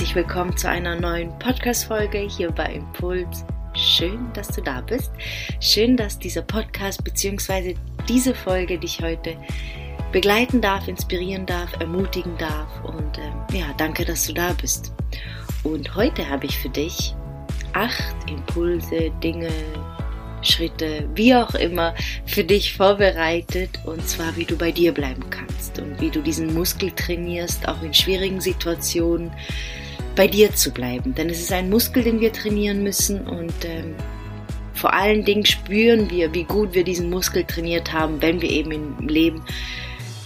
herzlich willkommen zu einer neuen Podcast-Folge hier bei Impuls. Schön, dass du da bist. Schön, dass dieser Podcast bzw. diese Folge dich heute begleiten darf, inspirieren darf, ermutigen darf. Und äh, ja, danke, dass du da bist. Und heute habe ich für dich acht Impulse, Dinge, Schritte, wie auch immer, für dich vorbereitet und zwar wie du bei dir bleiben kannst und wie du diesen Muskel trainierst, auch in schwierigen Situationen bei dir zu bleiben. Denn es ist ein Muskel, den wir trainieren müssen und ähm, vor allen Dingen spüren wir, wie gut wir diesen Muskel trainiert haben, wenn wir eben im Leben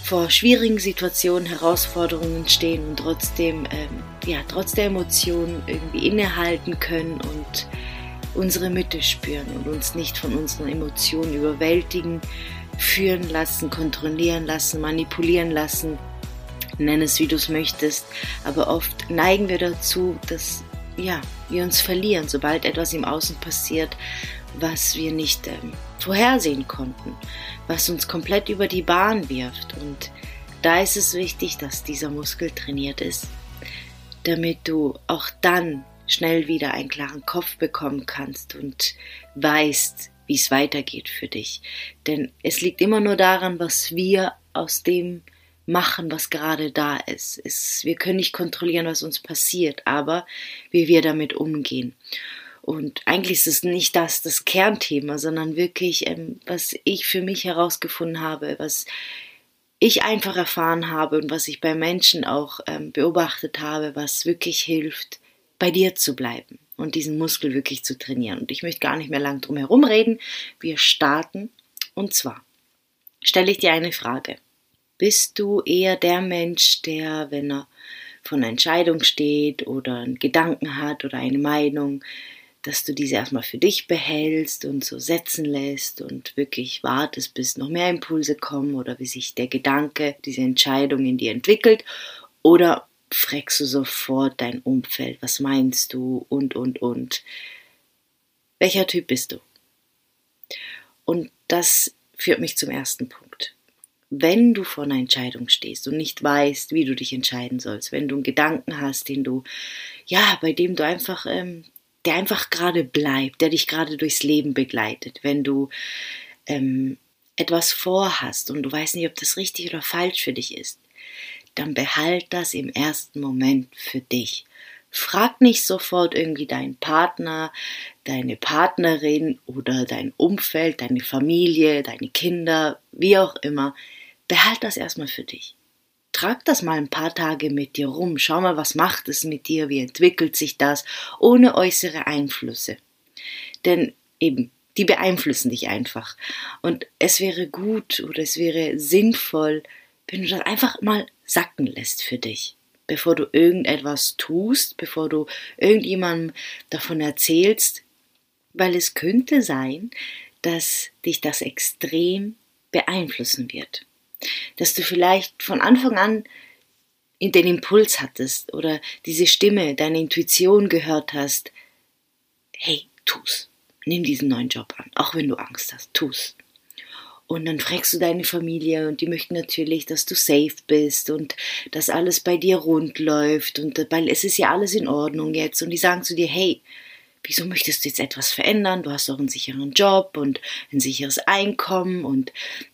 vor schwierigen Situationen, Herausforderungen stehen und trotzdem, ähm, ja, trotz der Emotionen irgendwie innehalten können und unsere Mitte spüren und uns nicht von unseren Emotionen überwältigen, führen lassen, kontrollieren lassen, manipulieren lassen. Nenn es, wie du es möchtest. Aber oft neigen wir dazu, dass ja, wir uns verlieren, sobald etwas im Außen passiert, was wir nicht ähm, vorhersehen konnten, was uns komplett über die Bahn wirft. Und da ist es wichtig, dass dieser Muskel trainiert ist, damit du auch dann schnell wieder einen klaren Kopf bekommen kannst und weißt, wie es weitergeht für dich. Denn es liegt immer nur daran, was wir aus dem machen, was gerade da ist. Es, wir können nicht kontrollieren, was uns passiert, aber wie wir damit umgehen. Und eigentlich ist es nicht das das Kernthema, sondern wirklich, ähm, was ich für mich herausgefunden habe, was ich einfach erfahren habe und was ich bei Menschen auch ähm, beobachtet habe, was wirklich hilft, bei dir zu bleiben und diesen Muskel wirklich zu trainieren. Und ich möchte gar nicht mehr lang drum herum reden. Wir starten. Und zwar stelle ich dir eine Frage. Bist du eher der Mensch, der, wenn er von einer Entscheidung steht oder einen Gedanken hat oder eine Meinung, dass du diese erstmal für dich behältst und so setzen lässt und wirklich wartest, bis noch mehr Impulse kommen oder wie sich der Gedanke, diese Entscheidung in dir entwickelt? Oder fragst du sofort dein Umfeld, was meinst du und, und, und. Welcher Typ bist du? Und das führt mich zum ersten Punkt. Wenn du vor einer Entscheidung stehst und nicht weißt, wie du dich entscheiden sollst, wenn du einen Gedanken hast, den du, ja, bei dem du einfach, ähm, der einfach gerade bleibt, der dich gerade durchs Leben begleitet, wenn du ähm, etwas vorhast und du weißt nicht, ob das richtig oder falsch für dich ist, dann behalt das im ersten Moment für dich. Frag nicht sofort irgendwie deinen Partner, deine Partnerin oder dein Umfeld, deine Familie, deine Kinder, wie auch immer. Behalt das erstmal für dich. Trag das mal ein paar Tage mit dir rum. Schau mal, was macht es mit dir, wie entwickelt sich das, ohne äußere Einflüsse. Denn eben, die beeinflussen dich einfach. Und es wäre gut oder es wäre sinnvoll, wenn du das einfach mal sacken lässt für dich, bevor du irgendetwas tust, bevor du irgendjemandem davon erzählst, weil es könnte sein, dass dich das extrem beeinflussen wird. Dass du vielleicht von Anfang an den Impuls hattest oder diese Stimme, deine Intuition gehört hast, hey, tu's. Nimm diesen neuen Job an, auch wenn du Angst hast, tu's. Und dann fragst du deine Familie und die möchten natürlich, dass du safe bist und dass alles bei dir rund läuft und weil es ist ja alles in Ordnung jetzt und die sagen zu dir, hey, wieso möchtest du jetzt etwas verändern? Du hast doch einen sicheren Job und ein sicheres Einkommen und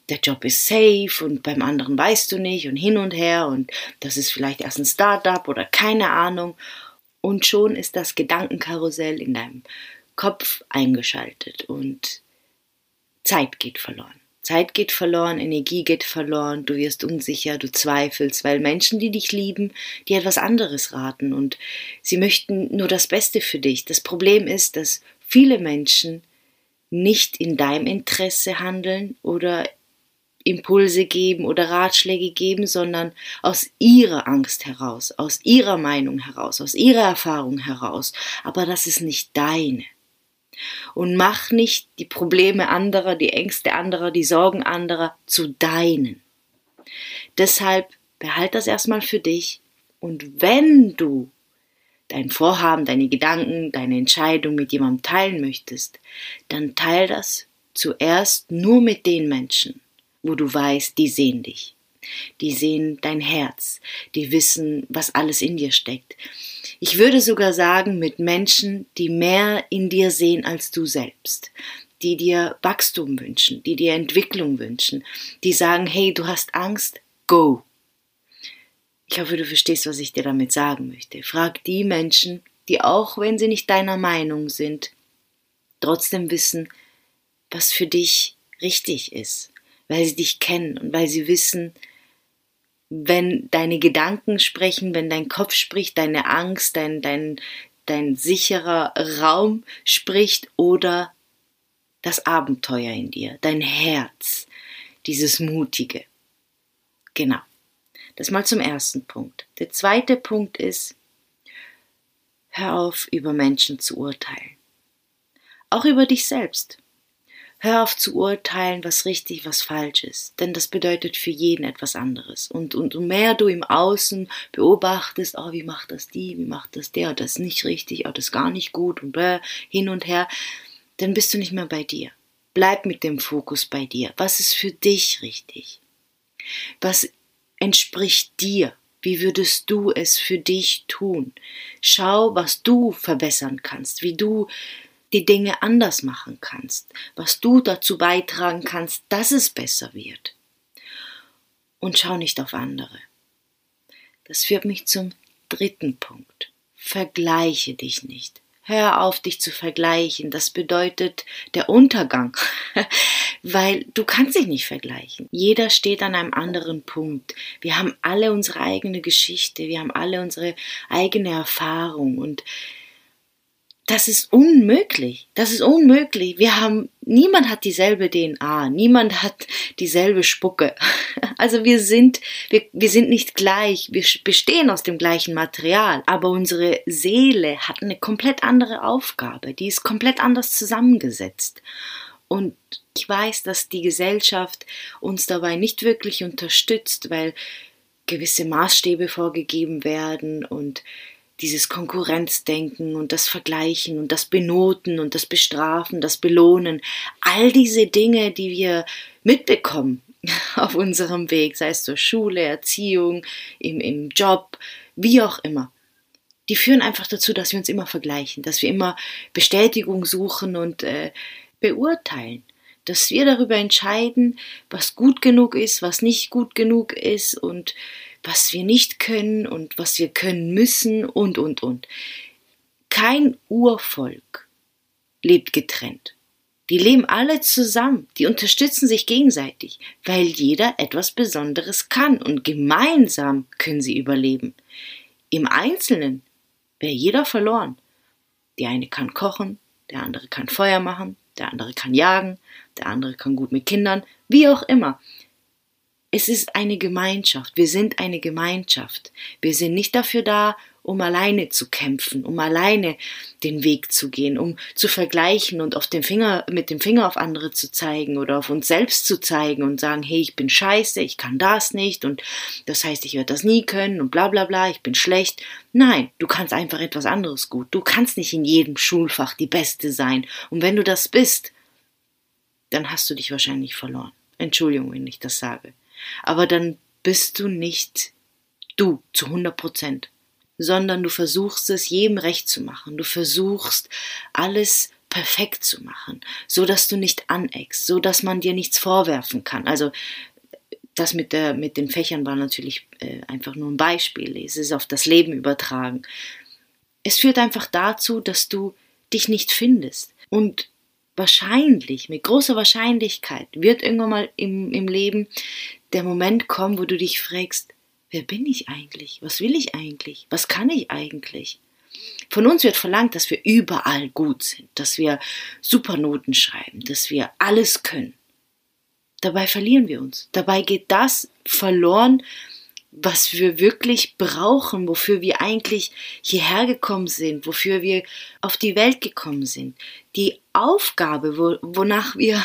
der Job ist safe und beim anderen weißt du nicht und hin und her und das ist vielleicht erst ein Startup oder keine Ahnung. Und schon ist das Gedankenkarussell in deinem Kopf eingeschaltet und Zeit geht verloren. Zeit geht verloren, Energie geht verloren, du wirst unsicher, du zweifelst, weil Menschen, die dich lieben, dir etwas anderes raten und sie möchten nur das Beste für dich. Das Problem ist, dass viele Menschen nicht in deinem Interesse handeln oder Impulse geben oder Ratschläge geben, sondern aus ihrer Angst heraus, aus ihrer Meinung heraus, aus ihrer Erfahrung heraus. Aber das ist nicht deine. Und mach nicht die Probleme anderer, die Ängste anderer, die Sorgen anderer zu deinen. Deshalb behalt das erstmal für dich und wenn du dein Vorhaben, deine Gedanken, deine Entscheidung mit jemandem teilen möchtest, dann teil das zuerst nur mit den Menschen, wo du weißt, die sehen dich. Die sehen dein Herz. Die wissen, was alles in dir steckt. Ich würde sogar sagen, mit Menschen, die mehr in dir sehen als du selbst, die dir Wachstum wünschen, die dir Entwicklung wünschen, die sagen, hey, du hast Angst, go. Ich hoffe, du verstehst, was ich dir damit sagen möchte. Frag die Menschen, die auch, wenn sie nicht deiner Meinung sind, trotzdem wissen, was für dich richtig ist, weil sie dich kennen und weil sie wissen, wenn deine Gedanken sprechen, wenn dein Kopf spricht, deine Angst, dein, dein, dein sicherer Raum spricht oder das Abenteuer in dir, dein Herz, dieses Mutige. Genau. Das mal zum ersten Punkt. Der zweite Punkt ist, hör auf, über Menschen zu urteilen. Auch über dich selbst. Hör auf zu urteilen, was richtig, was falsch ist, denn das bedeutet für jeden etwas anderes. Und, umso mehr du im Außen beobachtest, oh, wie macht das die, wie macht das der, das ist nicht richtig, oh, das ist gar nicht gut und bläh, hin und her, dann bist du nicht mehr bei dir. Bleib mit dem Fokus bei dir. Was ist für dich richtig? Was entspricht dir? Wie würdest du es für dich tun? Schau, was du verbessern kannst, wie du die Dinge anders machen kannst, was du dazu beitragen kannst, dass es besser wird. Und schau nicht auf andere. Das führt mich zum dritten Punkt. Vergleiche dich nicht. Hör auf, dich zu vergleichen. Das bedeutet der Untergang, weil du kannst dich nicht vergleichen. Jeder steht an einem anderen Punkt. Wir haben alle unsere eigene Geschichte, wir haben alle unsere eigene Erfahrung und das ist unmöglich. Das ist unmöglich. Wir haben, niemand hat dieselbe DNA, niemand hat dieselbe Spucke. Also wir sind, wir, wir sind nicht gleich, wir bestehen aus dem gleichen Material, aber unsere Seele hat eine komplett andere Aufgabe, die ist komplett anders zusammengesetzt. Und ich weiß, dass die Gesellschaft uns dabei nicht wirklich unterstützt, weil gewisse Maßstäbe vorgegeben werden und dieses Konkurrenzdenken und das Vergleichen und das Benoten und das Bestrafen, das Belohnen, all diese Dinge, die wir mitbekommen auf unserem Weg, sei es zur Schule, Erziehung, im, im Job, wie auch immer, die führen einfach dazu, dass wir uns immer vergleichen, dass wir immer Bestätigung suchen und äh, beurteilen. Dass wir darüber entscheiden, was gut genug ist, was nicht gut genug ist und was wir nicht können und was wir können müssen und, und, und. Kein Urvolk lebt getrennt. Die leben alle zusammen, die unterstützen sich gegenseitig, weil jeder etwas Besonderes kann und gemeinsam können sie überleben. Im Einzelnen wäre jeder verloren. Der eine kann kochen, der andere kann Feuer machen, der andere kann jagen, der andere kann gut mit Kindern, wie auch immer. Es ist eine Gemeinschaft. Wir sind eine Gemeinschaft. Wir sind nicht dafür da, um alleine zu kämpfen, um alleine den Weg zu gehen, um zu vergleichen und auf den Finger, mit dem Finger auf andere zu zeigen oder auf uns selbst zu zeigen und sagen, hey, ich bin scheiße, ich kann das nicht und das heißt, ich werde das nie können und bla bla bla, ich bin schlecht. Nein, du kannst einfach etwas anderes gut. Du kannst nicht in jedem Schulfach die Beste sein. Und wenn du das bist, dann hast du dich wahrscheinlich verloren. Entschuldigung, wenn ich das sage aber dann bist du nicht du zu 100 Prozent, sondern du versuchst es jedem recht zu machen. Du versuchst alles perfekt zu machen, so dass du nicht aneckst, so dass man dir nichts vorwerfen kann. Also das mit der mit den Fächern war natürlich äh, einfach nur ein Beispiel. Es ist auf das Leben übertragen. Es führt einfach dazu, dass du dich nicht findest und wahrscheinlich, mit großer Wahrscheinlichkeit, wird irgendwann mal im, im Leben der Moment kommen, wo du dich fragst, wer bin ich eigentlich? Was will ich eigentlich? Was kann ich eigentlich? Von uns wird verlangt, dass wir überall gut sind, dass wir Supernoten schreiben, dass wir alles können. Dabei verlieren wir uns. Dabei geht das verloren, was wir wirklich brauchen, wofür wir eigentlich hierher gekommen sind, wofür wir auf die Welt gekommen sind. Die Aufgabe, wo, wonach wir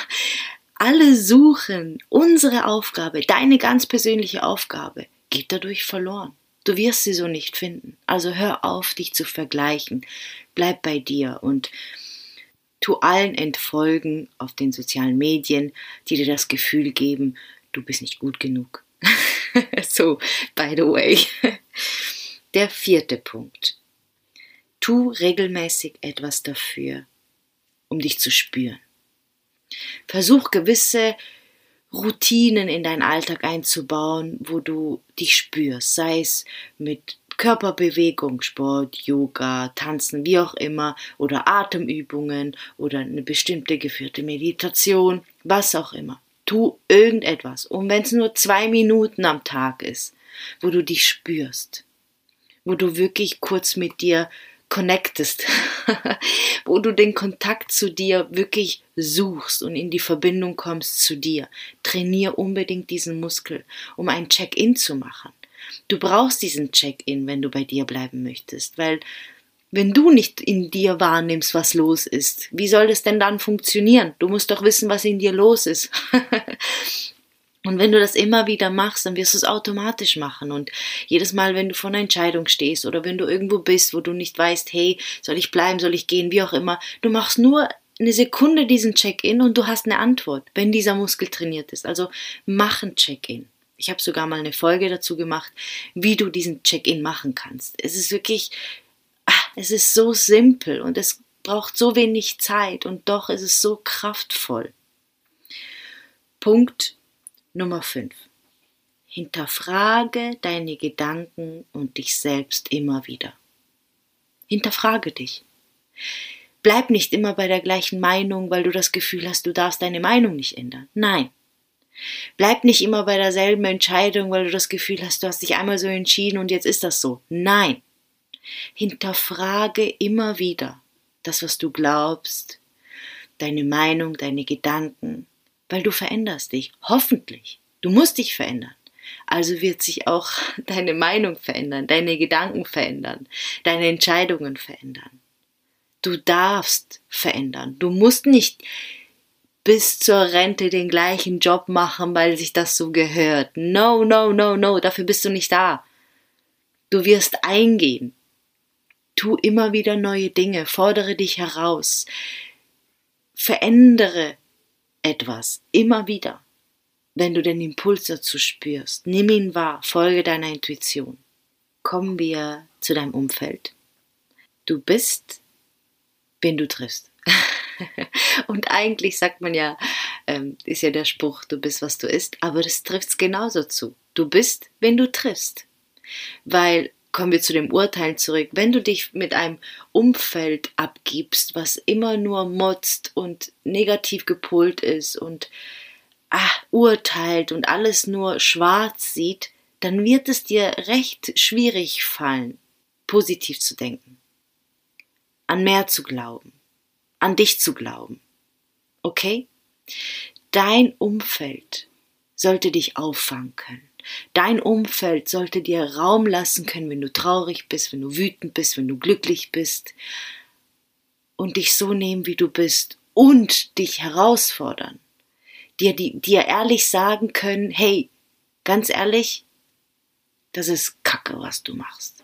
alle suchen, unsere Aufgabe, deine ganz persönliche Aufgabe, geht dadurch verloren. Du wirst sie so nicht finden. Also hör auf, dich zu vergleichen. Bleib bei dir und tu allen entfolgen auf den sozialen Medien, die dir das Gefühl geben, du bist nicht gut genug. so, by the way. Der vierte Punkt. Tu regelmäßig etwas dafür, um dich zu spüren. Versuch gewisse Routinen in deinen Alltag einzubauen, wo du dich spürst, sei es mit Körperbewegung, Sport, Yoga, Tanzen, wie auch immer, oder Atemübungen oder eine bestimmte geführte Meditation, was auch immer. Tu irgendetwas. Und wenn es nur zwei Minuten am Tag ist, wo du dich spürst, wo du wirklich kurz mit dir connectest, wo du den Kontakt zu dir wirklich suchst und in die Verbindung kommst zu dir. Trainier unbedingt diesen Muskel, um ein Check-in zu machen. Du brauchst diesen Check-in, wenn du bei dir bleiben möchtest, weil wenn du nicht in dir wahrnimmst, was los ist, wie soll das denn dann funktionieren? Du musst doch wissen, was in dir los ist. Und wenn du das immer wieder machst, dann wirst du es automatisch machen. Und jedes Mal, wenn du vor einer Entscheidung stehst oder wenn du irgendwo bist, wo du nicht weißt, hey, soll ich bleiben, soll ich gehen, wie auch immer, du machst nur eine Sekunde diesen Check-in und du hast eine Antwort, wenn dieser Muskel trainiert ist. Also mach ein Check-in. Ich habe sogar mal eine Folge dazu gemacht, wie du diesen Check-in machen kannst. Es ist wirklich, es ist so simpel und es braucht so wenig Zeit und doch ist es so kraftvoll. Punkt Nummer 5. Hinterfrage deine Gedanken und dich selbst immer wieder. Hinterfrage dich. Bleib nicht immer bei der gleichen Meinung, weil du das Gefühl hast, du darfst deine Meinung nicht ändern. Nein. Bleib nicht immer bei derselben Entscheidung, weil du das Gefühl hast, du hast dich einmal so entschieden und jetzt ist das so. Nein. Hinterfrage immer wieder das, was du glaubst, deine Meinung, deine Gedanken, weil du veränderst dich. Hoffentlich. Du musst dich verändern. Also wird sich auch deine Meinung verändern, deine Gedanken verändern, deine Entscheidungen verändern. Du darfst verändern. Du musst nicht bis zur Rente den gleichen Job machen, weil sich das so gehört. No, no, no, no, dafür bist du nicht da. Du wirst eingehen. Tu immer wieder neue Dinge, fordere dich heraus, verändere etwas, immer wieder. Wenn du den Impuls dazu spürst, nimm ihn wahr, folge deiner Intuition. Kommen wir zu deinem Umfeld. Du bist, wen du triffst. Und eigentlich sagt man ja, ähm, ist ja der Spruch, du bist, was du isst, aber das trifft es genauso zu. Du bist, wen du triffst. Weil kommen wir zu dem Urteilen zurück. Wenn du dich mit einem Umfeld abgibst, was immer nur motzt und negativ gepolt ist und ah, urteilt und alles nur schwarz sieht, dann wird es dir recht schwierig fallen, positiv zu denken, an mehr zu glauben, an dich zu glauben. Okay? Dein Umfeld sollte dich auffangen können. Dein Umfeld sollte dir Raum lassen können, wenn du traurig bist, wenn du wütend bist, wenn du glücklich bist und dich so nehmen, wie du bist und dich herausfordern. Dir, die, dir ehrlich sagen können, hey, ganz ehrlich, das ist Kacke, was du machst.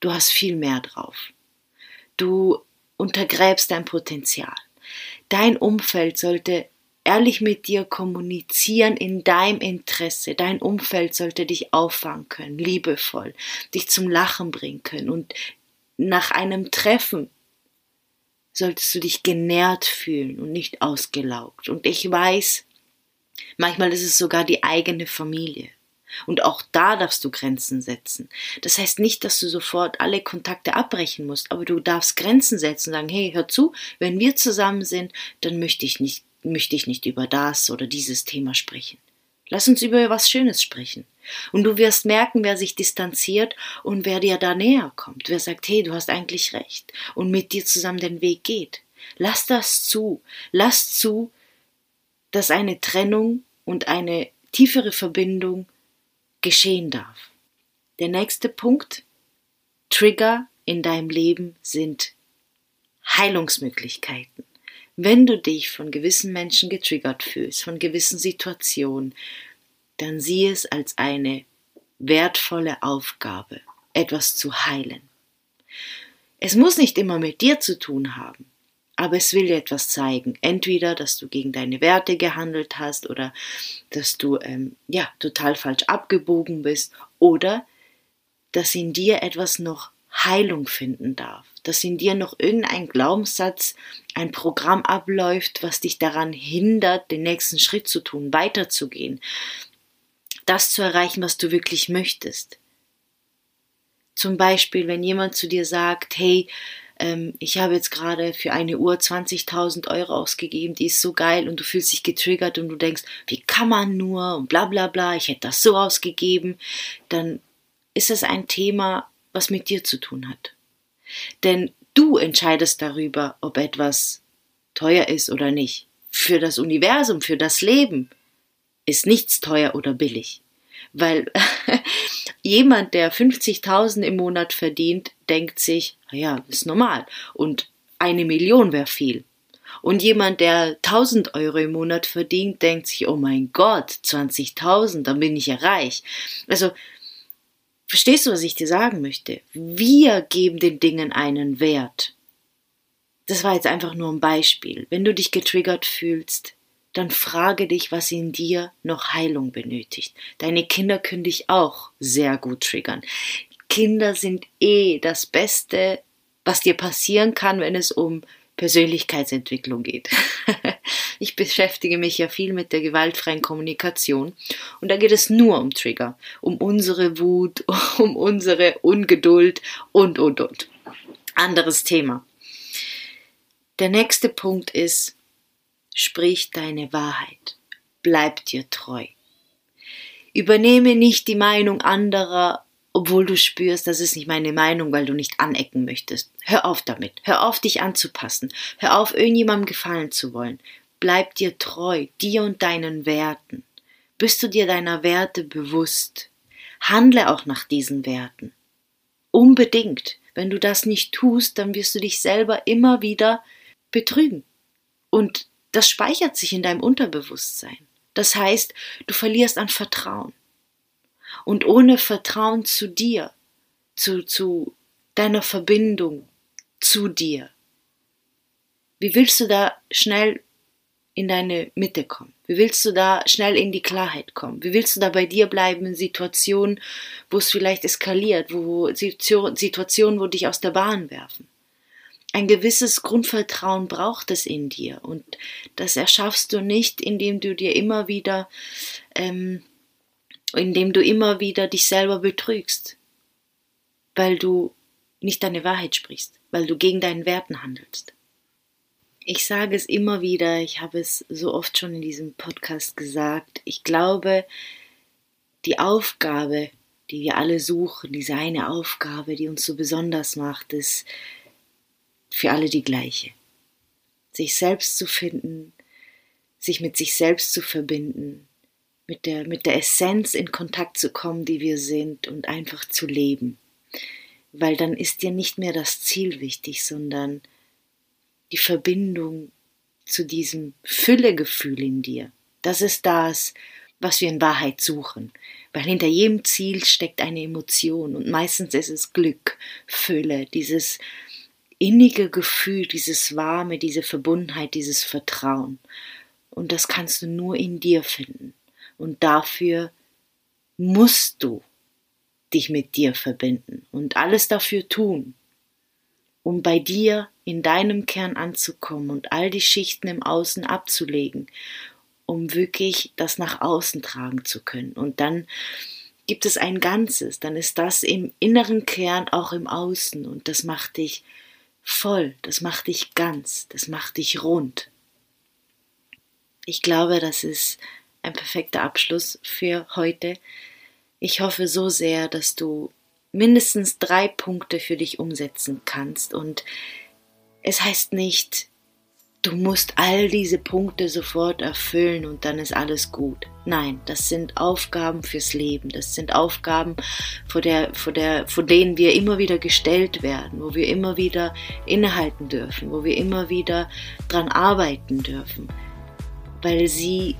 Du hast viel mehr drauf. Du untergräbst dein Potenzial. Dein Umfeld sollte ehrlich mit dir kommunizieren in deinem Interesse. Dein Umfeld sollte dich auffangen können, liebevoll, dich zum Lachen bringen können. Und nach einem Treffen solltest du dich genährt fühlen und nicht ausgelaugt. Und ich weiß, manchmal ist es sogar die eigene Familie. Und auch da darfst du Grenzen setzen. Das heißt nicht, dass du sofort alle Kontakte abbrechen musst, aber du darfst Grenzen setzen und sagen, hey, hör zu, wenn wir zusammen sind, dann möchte ich nicht möchte ich nicht über das oder dieses Thema sprechen. Lass uns über was Schönes sprechen. Und du wirst merken, wer sich distanziert und wer dir da näher kommt, wer sagt, hey, du hast eigentlich recht und mit dir zusammen den Weg geht. Lass das zu. Lass zu, dass eine Trennung und eine tiefere Verbindung geschehen darf. Der nächste Punkt, Trigger in deinem Leben sind Heilungsmöglichkeiten. Wenn du dich von gewissen Menschen getriggert fühlst, von gewissen Situationen, dann sieh es als eine wertvolle Aufgabe, etwas zu heilen. Es muss nicht immer mit dir zu tun haben, aber es will dir etwas zeigen. Entweder, dass du gegen deine Werte gehandelt hast oder dass du ähm, ja total falsch abgebogen bist oder dass in dir etwas noch Heilung finden darf, dass in dir noch irgendein Glaubenssatz, ein Programm abläuft, was dich daran hindert, den nächsten Schritt zu tun, weiterzugehen, das zu erreichen, was du wirklich möchtest. Zum Beispiel, wenn jemand zu dir sagt, hey, ähm, ich habe jetzt gerade für eine Uhr 20.000 Euro ausgegeben, die ist so geil und du fühlst dich getriggert und du denkst, wie kann man nur und bla bla bla, ich hätte das so ausgegeben, dann ist es ein Thema, was mit dir zu tun hat. Denn du entscheidest darüber, ob etwas teuer ist oder nicht. Für das Universum, für das Leben ist nichts teuer oder billig. Weil jemand, der 50.000 im Monat verdient, denkt sich, ja, ist normal. Und eine Million wäre viel. Und jemand, der 1000 Euro im Monat verdient, denkt sich, oh mein Gott, 20.000, dann bin ich ja reich. Also, verstehst du, was ich dir sagen möchte? Wir geben den Dingen einen Wert. Das war jetzt einfach nur ein Beispiel. Wenn du dich getriggert fühlst, dann frage dich, was in dir noch Heilung benötigt. Deine Kinder können dich auch sehr gut triggern. Kinder sind eh das Beste, was dir passieren kann, wenn es um Persönlichkeitsentwicklung geht. ich beschäftige mich ja viel mit der gewaltfreien Kommunikation und da geht es nur um Trigger, um unsere Wut, um unsere Ungeduld und, und, und. Anderes Thema. Der nächste Punkt ist, sprich deine Wahrheit. Bleib dir treu. Übernehme nicht die Meinung anderer, obwohl du spürst, das ist nicht meine Meinung, weil du nicht anecken möchtest. Hör auf damit. Hör auf, dich anzupassen. Hör auf, irgendjemandem gefallen zu wollen. Bleib dir treu, dir und deinen Werten. Bist du dir deiner Werte bewusst? Handle auch nach diesen Werten. Unbedingt. Wenn du das nicht tust, dann wirst du dich selber immer wieder betrügen. Und das speichert sich in deinem Unterbewusstsein. Das heißt, du verlierst an Vertrauen. Und ohne Vertrauen zu dir, zu, zu deiner Verbindung zu dir, wie willst du da schnell in deine Mitte kommen? Wie willst du da schnell in die Klarheit kommen? Wie willst du da bei dir bleiben in Situationen, wo es vielleicht eskaliert, wo Situationen, wo dich aus der Bahn werfen? ein gewisses Grundvertrauen braucht es in dir und das erschaffst du nicht, indem du dir immer wieder, ähm, indem du immer wieder dich selber betrügst, weil du nicht deine Wahrheit sprichst, weil du gegen deinen Werten handelst. Ich sage es immer wieder, ich habe es so oft schon in diesem Podcast gesagt, ich glaube, die Aufgabe, die wir alle suchen, diese eine Aufgabe, die uns so besonders macht, ist, für alle die gleiche. Sich selbst zu finden, sich mit sich selbst zu verbinden, mit der, mit der Essenz in Kontakt zu kommen, die wir sind und einfach zu leben. Weil dann ist dir nicht mehr das Ziel wichtig, sondern die Verbindung zu diesem Füllegefühl in dir. Das ist das, was wir in Wahrheit suchen. Weil hinter jedem Ziel steckt eine Emotion und meistens ist es Glück, Fülle, dieses innige Gefühl, dieses warme, diese Verbundenheit, dieses Vertrauen. Und das kannst du nur in dir finden. Und dafür musst du dich mit dir verbinden und alles dafür tun, um bei dir in deinem Kern anzukommen und all die Schichten im Außen abzulegen, um wirklich das nach außen tragen zu können. Und dann gibt es ein Ganzes, dann ist das im inneren Kern auch im Außen und das macht dich voll, das macht dich ganz, das macht dich rund. Ich glaube, das ist ein perfekter Abschluss für heute. Ich hoffe so sehr, dass du mindestens drei Punkte für dich umsetzen kannst und es heißt nicht, du musst all diese Punkte sofort erfüllen und dann ist alles gut. Nein, das sind Aufgaben fürs Leben. Das sind Aufgaben, vor, der, vor, der, vor denen wir immer wieder gestellt werden, wo wir immer wieder innehalten dürfen, wo wir immer wieder dran arbeiten dürfen, weil sie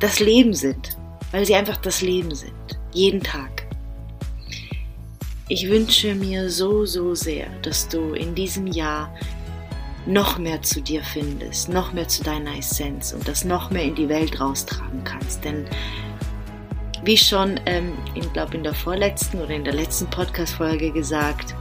das Leben sind, weil sie einfach das Leben sind, jeden Tag. Ich wünsche mir so, so sehr, dass du in diesem Jahr noch mehr zu dir findest, noch mehr zu deiner Essenz und das noch mehr in die Welt raustragen kannst. Denn wie schon, ähm, ich glaube, in der vorletzten oder in der letzten Podcast-Folge gesagt,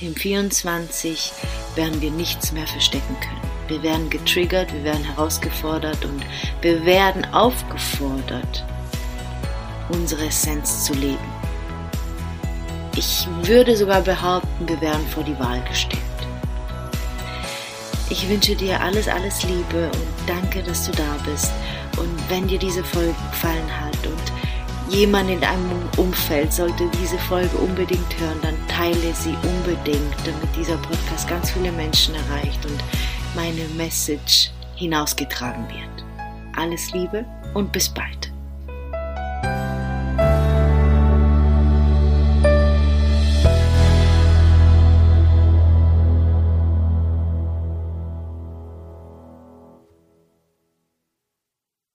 im 24 werden wir nichts mehr verstecken können. Wir werden getriggert, wir werden herausgefordert und wir werden aufgefordert, unsere Essenz zu leben. Ich würde sogar behaupten, wir werden vor die Wahl gestellt. Ich wünsche dir alles, alles Liebe und danke, dass du da bist. Und wenn dir diese Folge gefallen hat und jemand in deinem Umfeld sollte diese Folge unbedingt hören, dann teile sie unbedingt, damit dieser Podcast ganz viele Menschen erreicht und meine Message hinausgetragen wird. Alles Liebe und bis bald.